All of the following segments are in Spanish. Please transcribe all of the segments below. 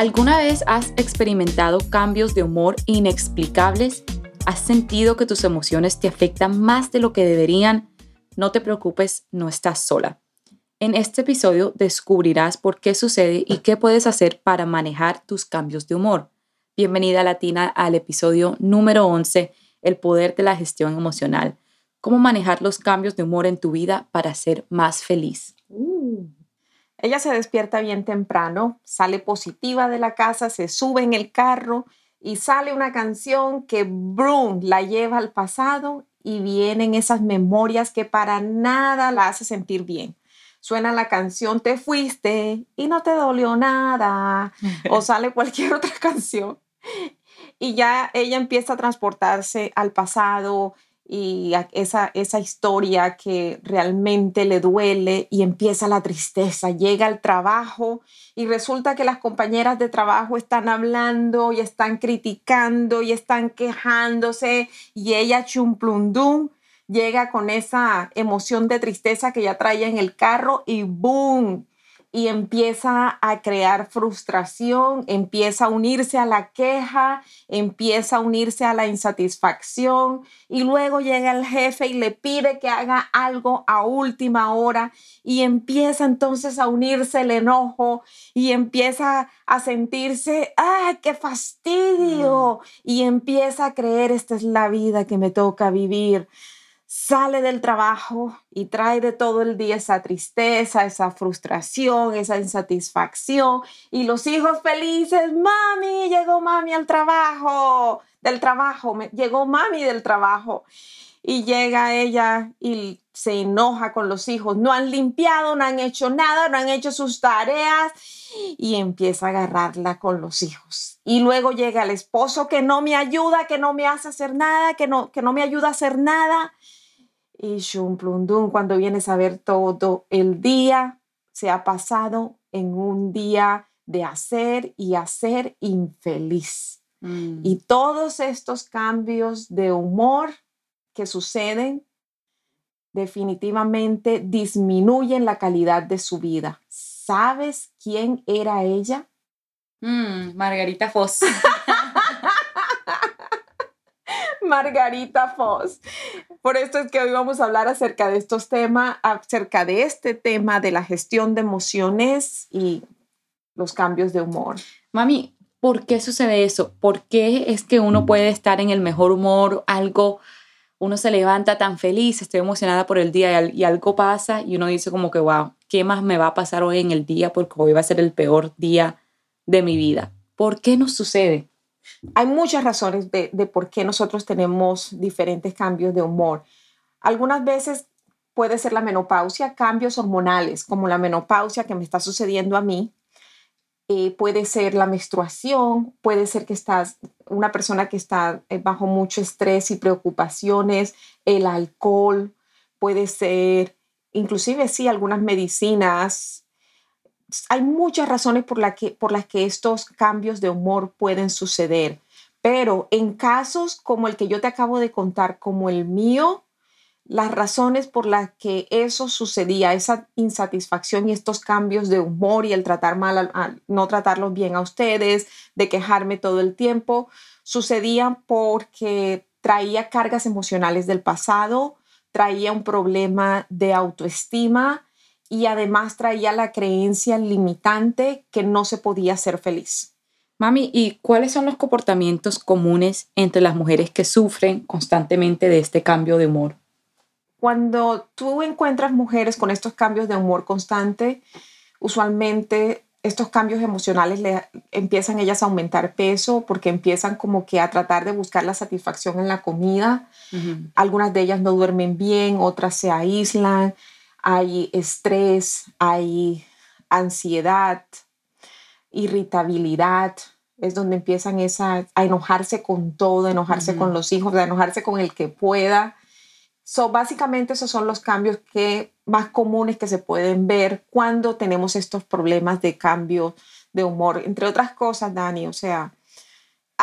¿Alguna vez has experimentado cambios de humor inexplicables? ¿Has sentido que tus emociones te afectan más de lo que deberían? No te preocupes, no estás sola. En este episodio descubrirás por qué sucede y qué puedes hacer para manejar tus cambios de humor. Bienvenida Latina al episodio número 11, El poder de la gestión emocional. Cómo manejar los cambios de humor en tu vida para ser más feliz. Ella se despierta bien temprano, sale positiva de la casa, se sube en el carro y sale una canción que Broom la lleva al pasado y vienen esas memorias que para nada la hace sentir bien. Suena la canción Te fuiste y no te dolió nada o sale cualquier otra canción y ya ella empieza a transportarse al pasado, y esa, esa historia que realmente le duele y empieza la tristeza, llega al trabajo y resulta que las compañeras de trabajo están hablando y están criticando y están quejándose y ella chumplundum llega con esa emoción de tristeza que ya traía en el carro y boom, y empieza a crear frustración, empieza a unirse a la queja, empieza a unirse a la insatisfacción y luego llega el jefe y le pide que haga algo a última hora y empieza entonces a unirse el enojo y empieza a sentirse, ¡ay, qué fastidio! Mm. Y empieza a creer, esta es la vida que me toca vivir sale del trabajo y trae de todo el día esa tristeza, esa frustración, esa insatisfacción y los hijos felices, mami, llegó mami al trabajo, del trabajo, llegó mami del trabajo y llega ella y se enoja con los hijos, no han limpiado, no han hecho nada, no han hecho sus tareas y empieza a agarrarla con los hijos. Y luego llega el esposo que no me ayuda, que no me hace hacer nada, que no, que no me ayuda a hacer nada y Shumplundum, cuando vienes a ver todo el día, se ha pasado en un día de hacer y hacer infeliz. Mm. Y todos estos cambios de humor que suceden definitivamente disminuyen la calidad de su vida. ¿Sabes quién era ella? Mm, Margarita Foss. Margarita Foss. Por esto es que hoy vamos a hablar acerca de estos temas, acerca de este tema de la gestión de emociones y los cambios de humor. Mami, ¿por qué sucede eso? ¿Por qué es que uno puede estar en el mejor humor, algo, uno se levanta tan feliz, estoy emocionada por el día y, algo pasa y uno dice como que, wow, ¿qué más me va a pasar hoy en el día? Porque hoy va a ser el peor día de mi vida. ¿Por qué nos sucede? Hay muchas razones de, por qué nosotros tenemos diferentes cambios de humor. Algunas veces puede ser la menopausia, cambios hormonales, como la menopausia que me está sucediendo a mí. Eh, puede ser la menstruación, puede ser que estás una persona que está eh, bajo mucho estrés y preocupaciones, el alcohol, puede ser inclusive sí algunas medicinas hay muchas razones por, que, por las que estos cambios de humor pueden suceder, pero en casos como el que yo te acabo de contar, como el mío, las razones por las que eso sucedía, esa insatisfacción y estos cambios de humor y el tratar mal, no tratarlos bien a ustedes, de quejarme todo el tiempo, sucedían porque traía cargas emocionales del pasado, traía un problema de autoestima, y además traía la creencia limitante que no se podía ser feliz. Mami, ¿y cuáles son los comportamientos comunes entre las mujeres que sufren constantemente de este cambio de humor? Cuando tú encuentras mujeres con estos cambios de humor constante, usualmente estos cambios emocionales le empiezan ellas a aumentar peso porque empiezan como que a tratar de buscar la satisfacción en la comida. Algunas de ellas no duermen bien, otras se aíslan, hay estrés, hay ansiedad, irritabilidad, es donde empiezan esa, a enojarse con todo, a enojarse con los hijos, a enojarse con el que pueda. So, básicamente esos son los cambios que, más comunes que se pueden ver cuando tenemos estos problemas de cambio de humor. Entre otras cosas, Dani, o sea,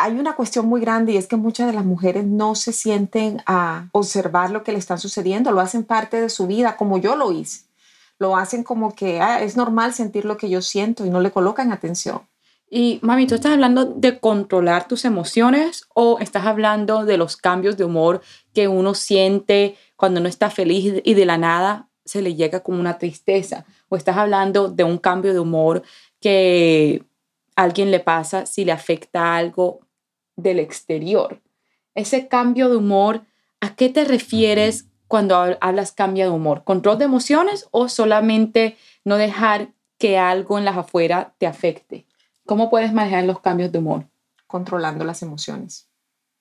hay una cuestión muy grande y es que muchas de las mujeres no se sienten a observar lo que le está sucediendo, lo hacen parte de su vida, como yo lo hice. Lo hacen como que ah, es normal sentir lo que yo siento y no le colocan atención. Y mami, ¿tú estás hablando de controlar tus emociones o estás hablando de los cambios de humor que uno siente cuando no está feliz y de la nada se le llega como una tristeza? ¿O estás hablando de un cambio de humor que alguien le pasa si le afecta algo del exterior. Ese cambio de humor, ¿a qué te refieres cuando hablas cambio de humor? ¿Control de emociones o solamente no dejar que algo en las afuera te afecte? ¿Cómo puedes manejar los cambios de humor? Controlando las emociones.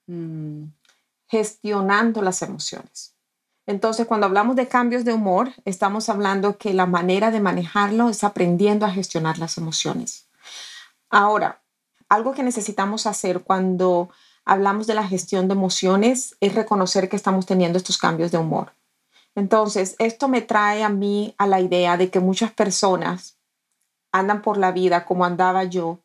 Mm. Gestionando las emociones. Entonces, cuando hablamos de cambios de humor, estamos hablando que la manera de manejarlo es aprendiendo a gestionar las emociones. Ahora, algo que necesitamos hacer cuando hablamos de la gestión de emociones es reconocer que estamos teniendo estos cambios de humor. Entonces, esto me trae a mí a la idea de que muchas personas andan por la vida como andaba yo,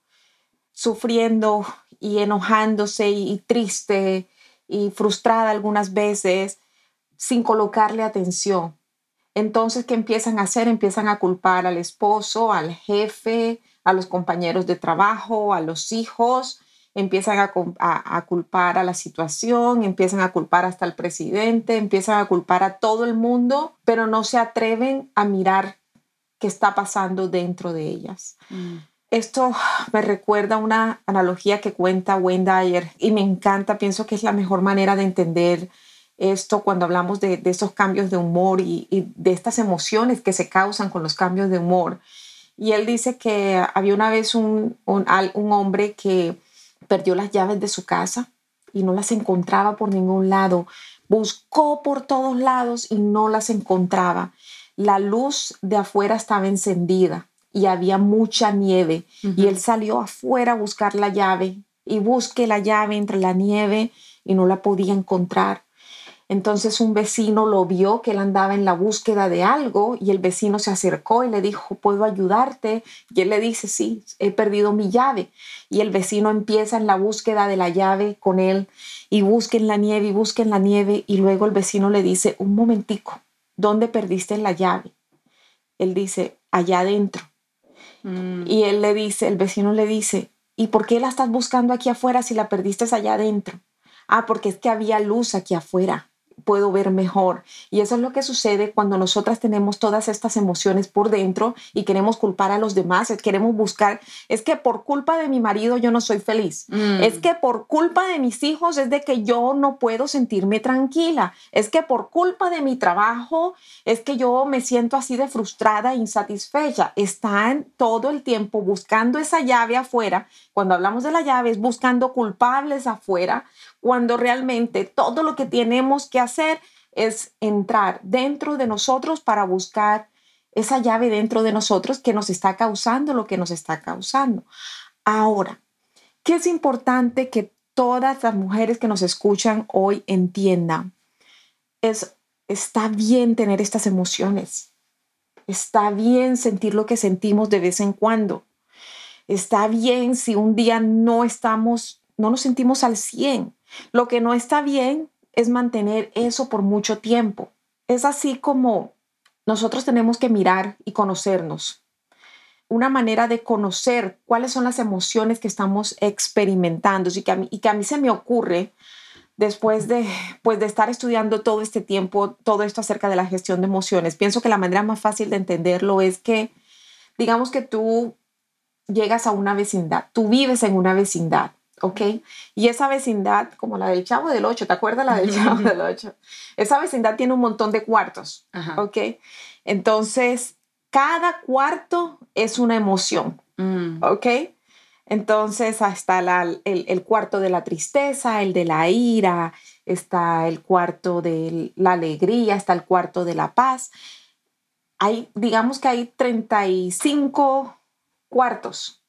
sufriendo y enojándose y, triste y frustrada algunas veces sin colocarle atención. Entonces, ¿qué empiezan a hacer? Empiezan a culpar al esposo, al jefe, a los compañeros de trabajo, a los hijos, empiezan a, culpar a la situación, empiezan a culpar hasta al presidente, empiezan a culpar a todo el mundo, pero no se atreven a mirar qué está pasando dentro de ellas. Mm. Esto me recuerda una analogía que cuenta Wendy y me encanta, pienso que es la mejor manera de entender esto cuando hablamos de, de esos cambios de humor y, y, de estas emociones que se causan con los cambios de humor. Y él dice que había una vez un, un, hombre que perdió las llaves de su casa y no las encontraba por ningún lado. Buscó por todos lados y no las encontraba. La luz de afuera estaba encendida y había mucha nieve. Y él salió afuera a buscar la llave y busque la llave entre la nieve y no la podía encontrar. Entonces un vecino lo vio que él andaba en la búsqueda de algo y el vecino se acercó y le dijo, ¿puedo ayudarte? Y él le dice, sí, he perdido mi llave. Y el vecino empieza en la búsqueda de la llave con él y busca en la nieve y busca en la nieve y luego el vecino le dice, un momentico, ¿dónde perdiste la llave? Él dice, allá adentro. Mm. Y él le dice, el vecino le dice, ¿y por qué la estás buscando aquí afuera si la perdiste allá adentro? Ah, porque es que había luz aquí afuera puedo ver mejor. Y eso es lo que sucede cuando nosotras tenemos todas estas emociones por dentro y queremos culpar a los demás, queremos buscar, es que por culpa de mi marido yo no soy feliz, mm. es que por culpa de mis hijos es de que yo no puedo sentirme tranquila, es que por culpa de mi trabajo es que yo me siento así de frustrada e insatisfecha. Están todo el tiempo buscando esa llave afuera. Cuando hablamos de la llave es buscando culpables afuera cuando realmente todo lo que tenemos que hacer es entrar dentro de nosotros para buscar esa llave dentro de nosotros que nos está causando lo que nos está causando. Ahora, ¿qué es importante que todas las mujeres que nos escuchan hoy entiendan? Es, está bien tener estas emociones. Está bien sentir lo que sentimos de vez en cuando. Está bien si un día no estamos, no nos sentimos al 100. Lo que no está bien es mantener eso por mucho tiempo. Es así como nosotros tenemos que mirar y conocernos. Una manera de conocer cuáles son las emociones que estamos experimentando y que a mí, y que a mí se me ocurre después de, pues, de estar estudiando todo este tiempo, todo esto acerca de la gestión de emociones. Pienso que la manera más fácil de entenderlo es que, digamos que tú llegas a una vecindad, tú vives en una vecindad ¿ok? Y esa vecindad, como la del Chavo del Ocho, ¿te acuerdas la del Chavo del Ocho? Esa vecindad tiene un montón de cuartos, ¿ok? Entonces, cada cuarto es una emoción, mm. ¿ok? Entonces, está el, el, cuarto de la tristeza, el de la ira, está el cuarto de la alegría, está el cuarto de la paz. Hay, digamos que hay 35 cuartos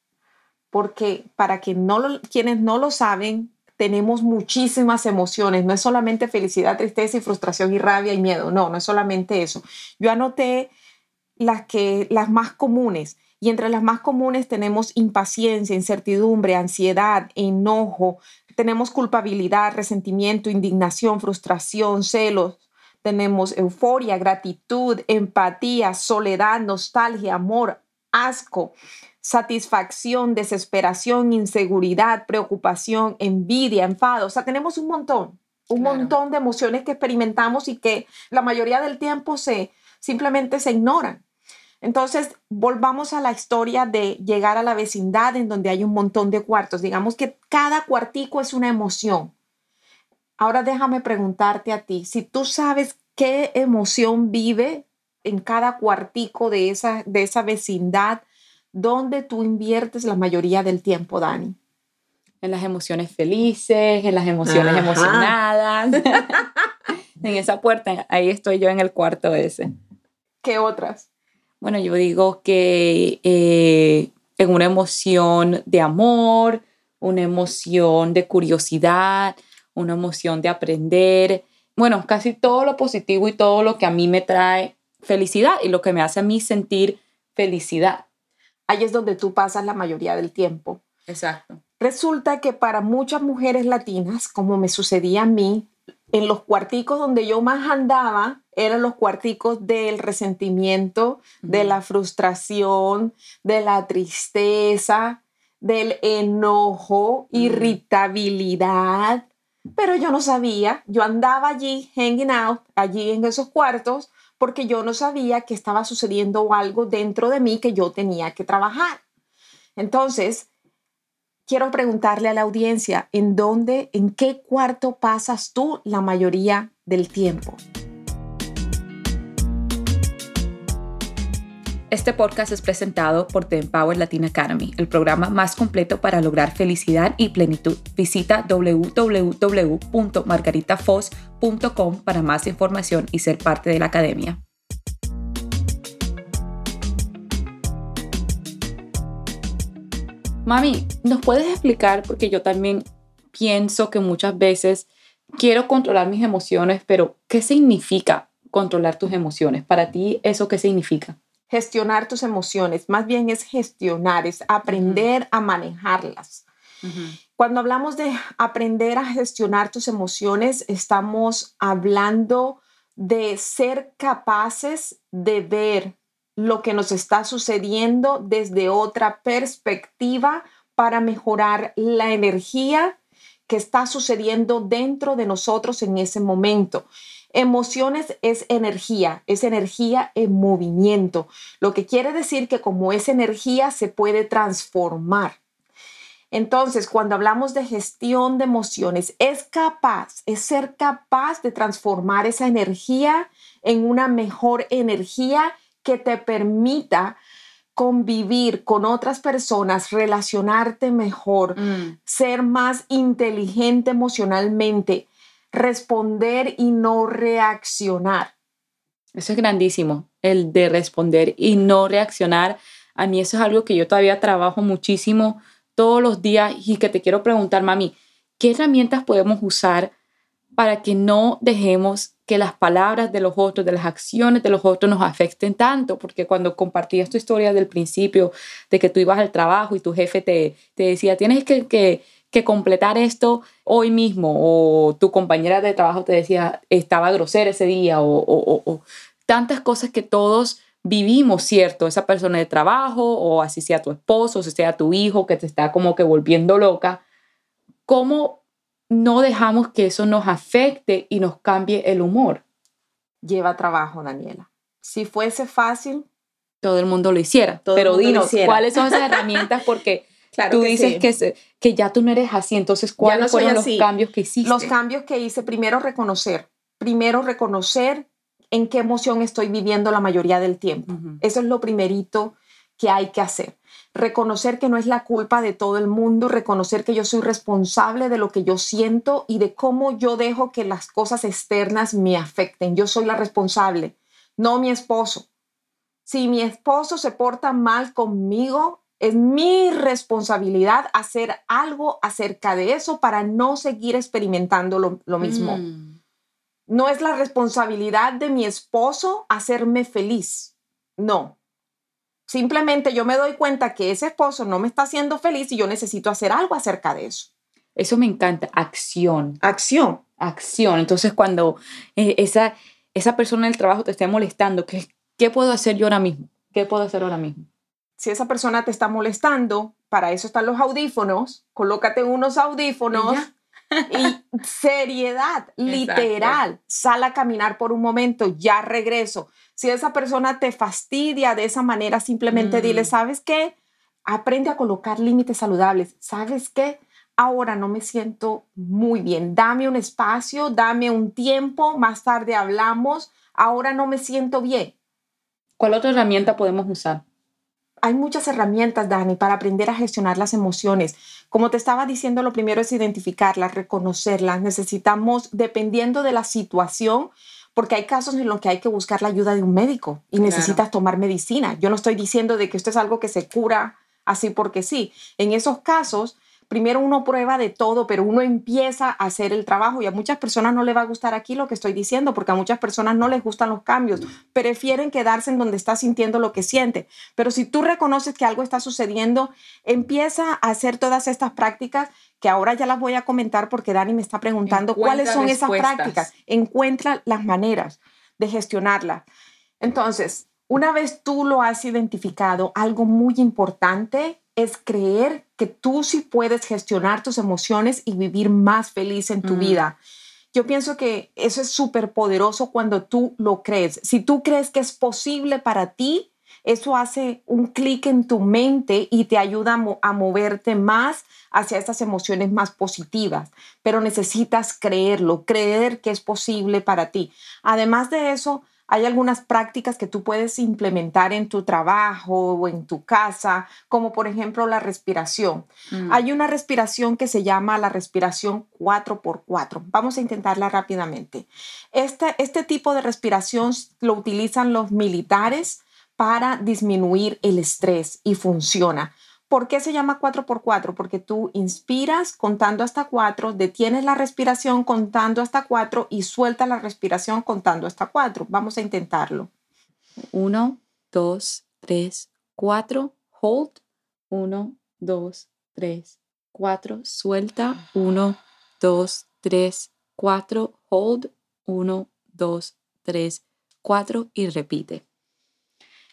porque para que no quienes no lo saben, tenemos muchísimas emociones, no es solamente felicidad, tristeza y frustración y rabia y miedo, no, no es solamente eso. Yo anoté las que las más comunes y entre las más comunes tenemos impaciencia, incertidumbre, ansiedad, enojo, tenemos culpabilidad, resentimiento, indignación, frustración, celos, tenemos euforia, gratitud, empatía, soledad, nostalgia, amor, asco, satisfacción, desesperación, inseguridad, preocupación, envidia, enfado. O sea, tenemos un montón, un montón de emociones que experimentamos y que la mayoría del tiempo se simplemente se ignoran. Entonces, volvamos a la historia de llegar a la vecindad en donde hay un montón de cuartos. Digamos que cada cuartico es una emoción. Ahora déjame preguntarte a ti, si tú sabes qué emoción vive en cada cuartico de esa, de esa vecindad, ¿dónde tú inviertes la mayoría del tiempo, Dani? En las emociones felices, en las emociones emocionadas. en esa puerta, ahí estoy yo en el cuarto ese. ¿Qué otras? Bueno, yo digo que eh, en una emoción de amor, una emoción de curiosidad, una emoción de aprender. Bueno, casi todo lo positivo y todo lo que a mí me trae felicidad y lo que me hace a mí sentir felicidad ahí es donde tú pasas la mayoría del tiempo. Exacto. Resulta que para muchas mujeres latinas, como me sucedía a mí, en los cuarticos donde yo más andaba eran los cuarticos del resentimiento, de la frustración, de la tristeza, del enojo, irritabilidad. Pero yo no sabía, yo andaba allí, hanging out, allí en esos cuartos, porque yo no sabía que estaba sucediendo algo dentro de mí que yo tenía que trabajar. Entonces, quiero preguntarle a la audiencia, ¿en dónde, en qué cuarto pasas tú la mayoría del tiempo? Este podcast es presentado por The Empower Latin Academy, el programa más completo para lograr felicidad y plenitud. Visita www.margaritafoz.com para más información y ser parte de la academia. Mami, ¿nos puedes explicar? Porque yo también pienso que muchas veces quiero controlar mis emociones, pero ¿qué significa controlar tus emociones? Para ti, ¿eso qué significa? Gestionar tus emociones, más bien es gestionar, es aprender a manejarlas. Cuando hablamos de aprender a gestionar tus emociones, estamos hablando de ser capaces de ver lo que nos está sucediendo desde otra perspectiva para mejorar la energía que está sucediendo dentro de nosotros en ese momento. Emociones es energía, es energía en movimiento, lo que quiere decir que como es energía se puede transformar. Entonces, cuando hablamos de gestión de emociones, es capaz, es ser capaz de transformar esa energía en una mejor energía que te permita convivir con otras personas, relacionarte mejor, mm. ser más inteligente emocionalmente, responder y no reaccionar. Eso es grandísimo, el de responder y no reaccionar. A mí eso es algo que yo todavía trabajo muchísimo todos los días y que te quiero preguntar, mami, ¿qué herramientas podemos usar para que no dejemos que las palabras de los otros, de las acciones de los otros nos afecten tanto? Porque cuando compartías tu historia del principio, de que tú ibas al trabajo y tu jefe te, decía, tienes que que completar esto hoy mismo o tu compañera de trabajo te decía estaba grosera ese día o, tantas cosas que todos vivimos, ¿cierto? Esa persona de trabajo o así sea tu esposo, o sea tu hijo que te está como que volviendo loca. ¿Cómo no dejamos que eso nos afecte y nos cambie el humor? Lleva trabajo, Daniela. Si fuese fácil, todo el mundo lo hiciera. pero dinos, ¿cuáles son esas herramientas? Porque tú dices que, que ya tú no eres así, entonces ¿cuáles fueron los cambios que hiciste? Los cambios que hice, primero reconocer, primero reconocer en qué emoción estoy viviendo la mayoría del tiempo. Eso es lo primerito que hay que hacer. Reconocer que no es la culpa de todo el mundo, reconocer que yo soy responsable de lo que yo siento y de cómo yo dejo que las cosas externas me afecten. Yo soy la responsable, no mi esposo. Si mi esposo se porta mal conmigo, Es mi responsabilidad hacer algo acerca de eso para no seguir experimentando lo, mismo. Mm. No es la responsabilidad de mi esposo hacerme feliz. No. Simplemente yo me doy cuenta que ese esposo no me está haciendo feliz y yo necesito hacer algo acerca de eso. Eso me encanta, acción. Acción. Acción. Entonces, cuando eh, esa, esa persona en el trabajo te esté molestando, ¿qué, ¿qué puedo hacer yo ahora mismo? ¿Qué puedo hacer ahora mismo? Si esa persona te está molestando, para eso están los audífonos, colócate unos audífonos y seriedad, literal, sal a caminar por un momento, ya regreso. Si esa persona te fastidia de esa manera, simplemente dile, mm. ¿sabes qué? Aprende a colocar límites saludables. ¿Sabes qué? Ahora no me siento muy bien. Dame un espacio, dame un tiempo, más tarde hablamos. Ahora no me siento bien. ¿Cuál otra herramienta podemos usar? Hay muchas herramientas, Dani, para aprender a gestionar las emociones. Como te estaba diciendo, lo primero es identificarlas, reconocerlas. Necesitamos, dependiendo de la situación, porque hay casos en los que hay que buscar la ayuda de un médico y necesitas tomar medicina. Yo no estoy diciendo de que esto es algo que se cura así porque sí. En esos casos, primero uno prueba de todo, pero uno empieza a hacer el trabajo y a muchas personas no le va a gustar aquí lo que estoy diciendo, porque a muchas personas no les gustan los cambios, prefieren quedarse en donde está sintiendo lo que siente. Pero si tú reconoces que algo está sucediendo, empieza a hacer todas estas prácticas que ahora ya las voy a comentar porque Dani me está preguntando cuáles son esas prácticas. Encuentra las maneras de gestionarlas. Entonces, una vez tú lo has identificado, algo muy importante es creer que tú sí puedes gestionar tus emociones y vivir más feliz en tu mm. vida. Yo pienso que eso es súper poderoso cuando tú lo crees. Si tú crees que es posible para ti, eso hace un clic en tu mente y te ayuda a, a, moverte más hacia estas emociones más positivas. Pero necesitas creerlo, creer que es posible para ti. Además de eso, hay algunas prácticas que tú puedes implementar en tu trabajo o en tu casa, como por ejemplo la respiración. Mm. Hay una respiración que se llama la respiración 4x4. Vamos a intentarla rápidamente. Este, este tipo de respiración lo utilizan los militares para disminuir el estrés y funciona. ¿Por qué se llama 4x4? Porque tú inspiras contando hasta 4, detienes la respiración contando hasta 4 y sueltas la respiración contando hasta 4. Vamos a intentarlo. 1, 2, 3, 4, hold. 1, 2, 3, 4, suelta. 1, 2, 3, 4, hold. 1, 2, 3, 4 y repite.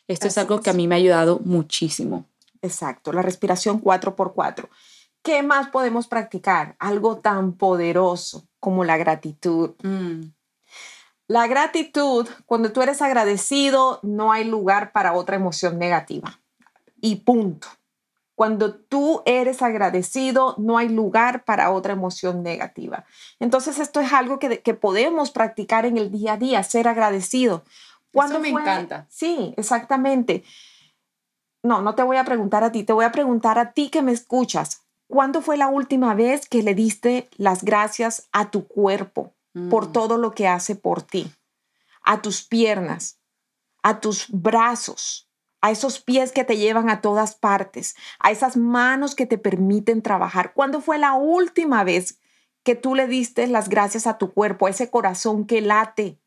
Esto es algo que a mí me ha ayudado muchísimo. Exacto, la respiración 4x4. ¿Qué más podemos practicar? Algo tan poderoso como la gratitud. Mm. La gratitud, cuando tú eres agradecido, no hay lugar para otra emoción negativa. Y punto. Cuando tú eres agradecido, no hay lugar para otra emoción negativa. Entonces, esto es algo que, podemos practicar en el día a día, ser agradecido. Eso me encanta. Sí, exactamente no, no te voy a preguntar a ti, te voy a preguntar a ti que me escuchas. ¿Cuándo fue la última vez que le diste las gracias a tu cuerpo por mm. todo lo que hace por ti? A tus piernas, a tus brazos, a esos pies que te llevan a todas partes, a esas manos que te permiten trabajar. ¿Cuándo fue la última vez que tú le diste las gracias a tu cuerpo, a ese corazón que late,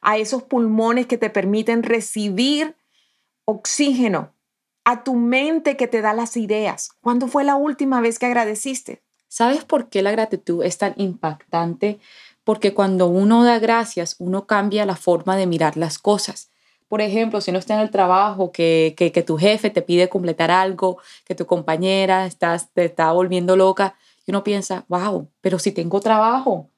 a esos pulmones que te permiten recibir oxígeno a tu mente que te da las ideas. ¿Cuándo fue la última vez que agradeciste? ¿Sabes por qué la gratitud es tan impactante? Porque cuando uno da gracias, uno cambia la forma de mirar las cosas. Por ejemplo, si no está en el trabajo, que, que, tu jefe te pide completar algo, que tu compañera estás, te está volviendo loca, y uno piensa, wow, pero si tengo trabajo,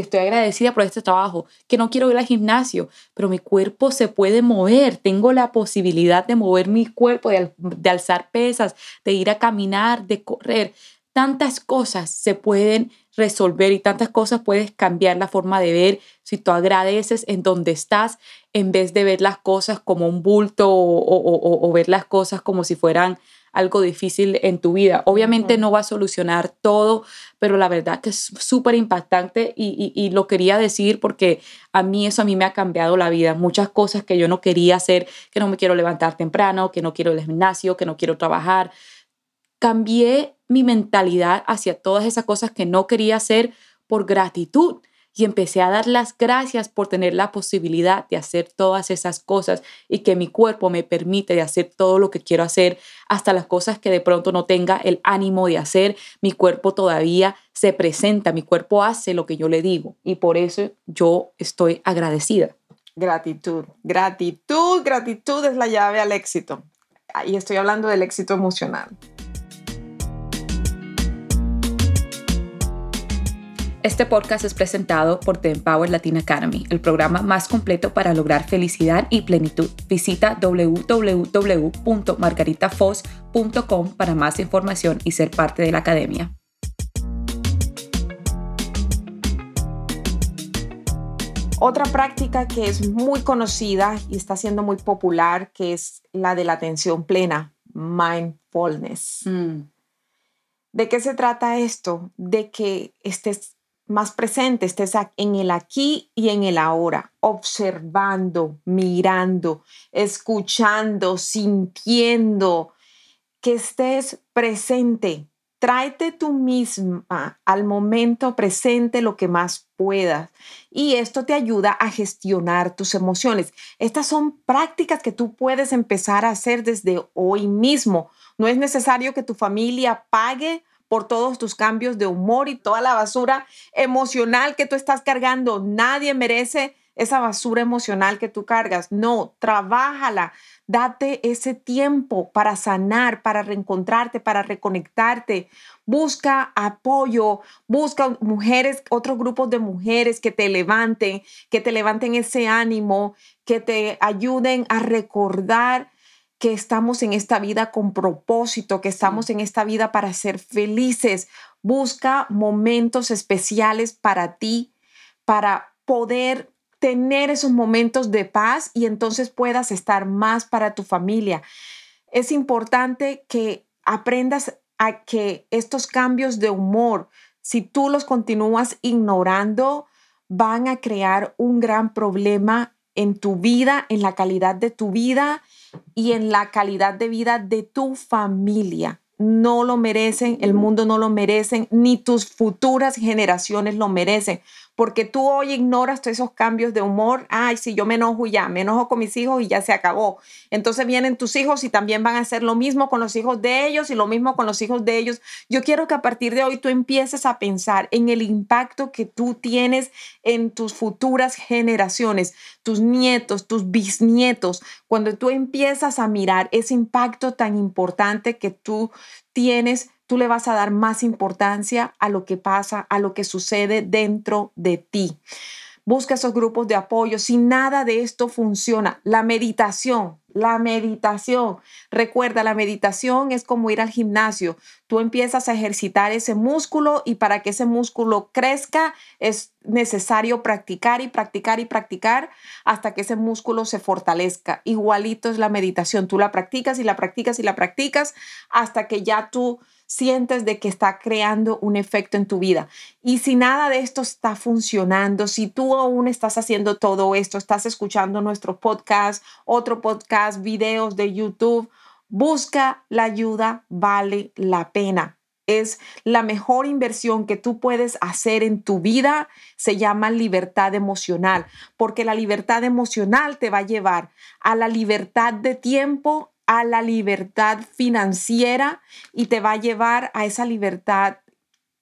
estoy agradecida por este trabajo, que no quiero ir al gimnasio, pero mi cuerpo se puede mover, tengo la posibilidad de mover mi cuerpo, de, alzar pesas, de ir a caminar, de correr. Tantas cosas se pueden resolver y tantas cosas puedes cambiar la forma de ver si tú agradeces en donde estás en vez de ver las cosas como un bulto o ver las cosas como si fueran algo difícil en tu vida. Obviamente no va a solucionar todo, pero la verdad que es súper impactante y, y, lo quería decir porque a mí eso a mí me ha cambiado la vida. Muchas cosas que yo no quería hacer, que no me quiero levantar temprano, que no quiero al gimnasio, que no quiero trabajar. Cambié mi mentalidad hacia todas esas cosas que no quería hacer por gratitud y empecé a dar las gracias por tener la posibilidad de hacer todas esas cosas y que mi cuerpo me permite de hacer todo lo que quiero hacer, hasta las cosas que de pronto no tenga el ánimo de hacer, mi cuerpo todavía se presenta, mi cuerpo hace lo que yo le digo y por eso yo estoy agradecida. Gratitud, gratitud, gratitud es la llave al éxito. Y estoy hablando del éxito emocional. Este podcast es presentado por The Empower Latin Academy, el programa más completo para lograr felicidad y plenitud. Visita www.margaritafoz.com para más información y ser parte de la academia. Otra práctica que es muy conocida y está siendo muy popular, que es la de la atención plena, mindfulness. Mm. ¿De qué se trata esto? De que estés más presente, estés en el aquí y en el ahora, observando, mirando, escuchando, sintiendo, que estés presente. Tráete tú misma al momento presente lo que más puedas y esto te ayuda a gestionar tus emociones. Estas son prácticas que tú puedes empezar a hacer desde hoy mismo. No es necesario que tu familia pague por todos tus cambios de humor y toda la basura emocional que tú estás cargando. Nadie merece esa basura emocional que tú cargas. No, trabájala. Date ese tiempo para sanar, para reencontrarte, para reconectarte. Busca apoyo, busca mujeres, otros grupos de mujeres que te levanten, que te levanten ese ánimo, que te ayuden a recordar que estamos en esta vida con propósito, que estamos en esta vida para ser felices. Busca momentos especiales para ti, para poder tener esos momentos de paz y entonces puedas estar más para tu familia. Es importante que aprendas a que estos cambios de humor, si tú los continúas ignorando, van a crear un gran problema en tu vida, en la calidad de tu vida y en la calidad de vida de tu familia. No lo merecen, el mundo no lo merecen, ni tus futuras generaciones lo merecen porque tú hoy ignoras todos esos cambios de humor. Ay, si yo me enojo ya, me enojo con mis hijos y ya se acabó. Entonces vienen tus hijos y también van a hacer lo mismo con los hijos de ellos y lo mismo con los hijos de ellos. Yo quiero que a partir de hoy tú empieces a pensar en el impacto que tú tienes en tus futuras generaciones, tus nietos, tus bisnietos. Cuando tú empiezas a mirar ese impacto tan importante que tú tienes tú le vas a dar más importancia a lo que pasa, a lo que sucede dentro de ti. Busca esos grupos de apoyo. Si nada de esto funciona, la meditación, la meditación. Recuerda, la meditación es como ir al gimnasio. Tú empiezas a ejercitar ese músculo y para que ese músculo crezca es necesario practicar y practicar y practicar hasta que ese músculo se fortalezca. Igualito es la meditación. Tú la practicas y la practicas y la practicas hasta que ya tú sientes de que está creando un efecto en tu vida. Y si nada de esto está funcionando, si tú aún estás haciendo todo esto, estás escuchando nuestro podcast, otro podcast, videos de YouTube, busca la ayuda, vale la pena. Es la mejor inversión que tú puedes hacer en tu vida. Se llama libertad emocional, porque la libertad emocional te va a llevar a la libertad de tiempo, a la libertad financiera y te va a llevar a esa libertad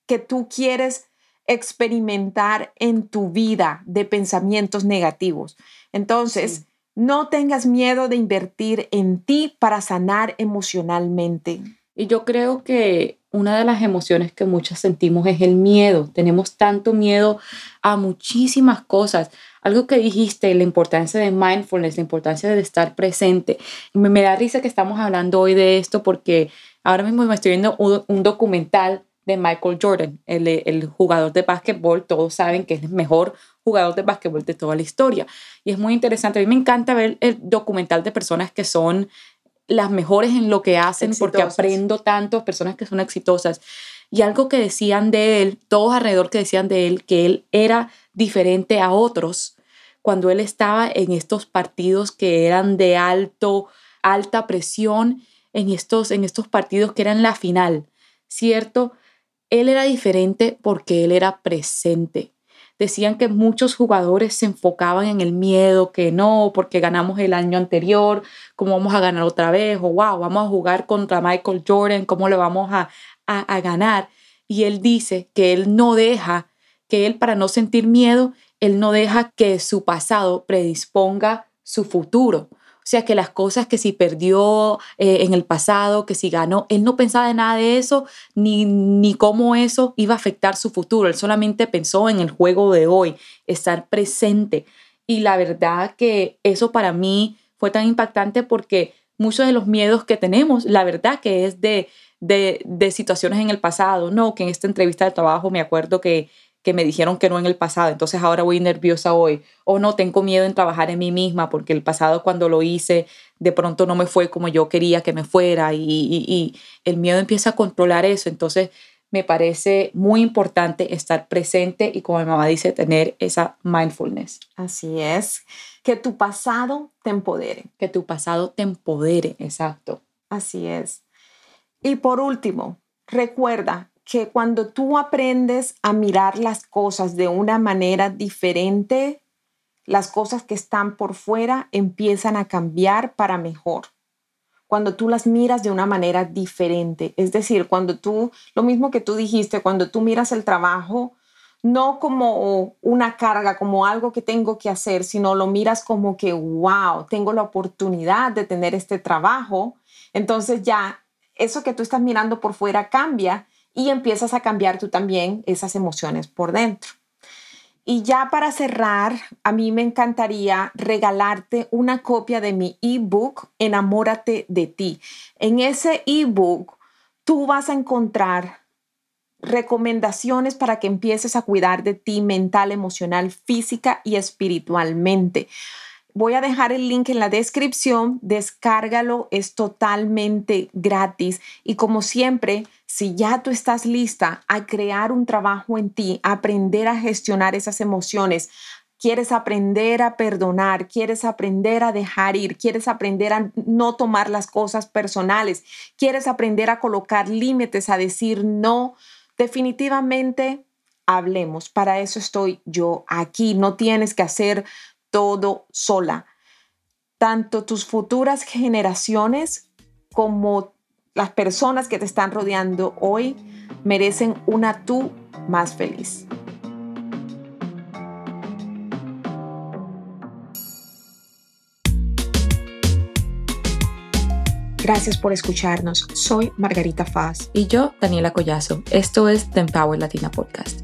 que tú quieres experimentar en tu vida de pensamientos negativos. Entonces, no tengas miedo de invertir en ti para sanar emocionalmente. Y yo creo que una de las emociones que muchas sentimos es el miedo. Tenemos tanto miedo a muchísimas cosas. Algo que dijiste, la importancia de mindfulness, la importancia de estar presente. Me, me da risa que estamos hablando hoy de esto porque ahora mismo me estoy viendo un, documental de Michael Jordan, el, el, jugador de básquetbol. Todos saben que es el mejor jugador de básquetbol de toda la historia. Y es muy interesante. A mí me encanta ver el documental de personas que son las mejores en lo que hacen porque aprendo tanto, personas que son exitosas. Y algo que decían de él, todos alrededor que decían de él, que él era diferente a otros cuando él estaba en estos partidos que eran de alto, alta presión, en estos, en estos partidos que eran la final, ¿cierto? Él era diferente porque él era presente. Decían que muchos jugadores se enfocaban en el miedo, que no, porque ganamos el año anterior, ¿cómo vamos a ganar otra vez? O wow, vamos a jugar contra Michael Jordan, ¿cómo le vamos a, a, a ganar? Y él dice que él no deja, que él para no sentir miedo, él no deja que su pasado predisponga su futuro. O sea, que las cosas que si perdió eh, en el pasado, que si ganó, él no pensaba en nada de eso, ni, ni cómo eso iba a afectar su futuro. Él solamente pensó en el juego de hoy, estar presente. Y la verdad que eso para mí fue tan impactante porque muchos de los miedos que tenemos, la verdad que es de, de, de situaciones en el pasado, ¿no? Que en esta entrevista de trabajo me acuerdo que que me dijeron que no en el pasado, entonces ahora voy nerviosa hoy, o no, tengo miedo en trabajar en mí misma porque el pasado cuando lo hice de pronto no me fue como yo quería que me fuera y, y, y el miedo empieza a controlar eso, entonces me parece muy importante estar presente y como mi mamá dice, tener esa mindfulness. Así es, que tu pasado te empodere. Que tu pasado te empodere, exacto. Así es. Y por último, recuerda que cuando tú aprendes a mirar las cosas de una manera diferente, las cosas que están por fuera empiezan a cambiar para mejor. Cuando tú las miras de una manera diferente, es decir, cuando tú, lo mismo que tú dijiste, cuando tú miras el trabajo, no como una carga, como algo que tengo que hacer, sino lo miras como que, wow, tengo la oportunidad de tener este trabajo. Entonces ya eso que tú estás mirando por fuera cambia y empiezas a cambiar tú también esas emociones por dentro. Y ya para cerrar, a mí me encantaría regalarte una copia de mi ebook Enamórate de ti. En ese ebook tú vas a encontrar recomendaciones para que empieces a cuidar de ti mental, emocional, física y espiritualmente. Voy a dejar el link en la descripción, descárgalo, es totalmente gratis y como siempre, si ya tú estás lista a crear un trabajo en ti, a aprender a gestionar esas emociones, quieres aprender a perdonar, quieres aprender a dejar ir, quieres aprender a no tomar las cosas personales, quieres aprender a colocar límites, a decir no, definitivamente hablemos. Para eso estoy yo aquí. No tienes que hacer todo sola. Tanto tus futuras generaciones como las personas que te están rodeando hoy merecen una tú más feliz. Gracias por escucharnos. Soy Margarita Faz. Y yo, Daniela Collazo. Esto es The Empower Latina Podcast.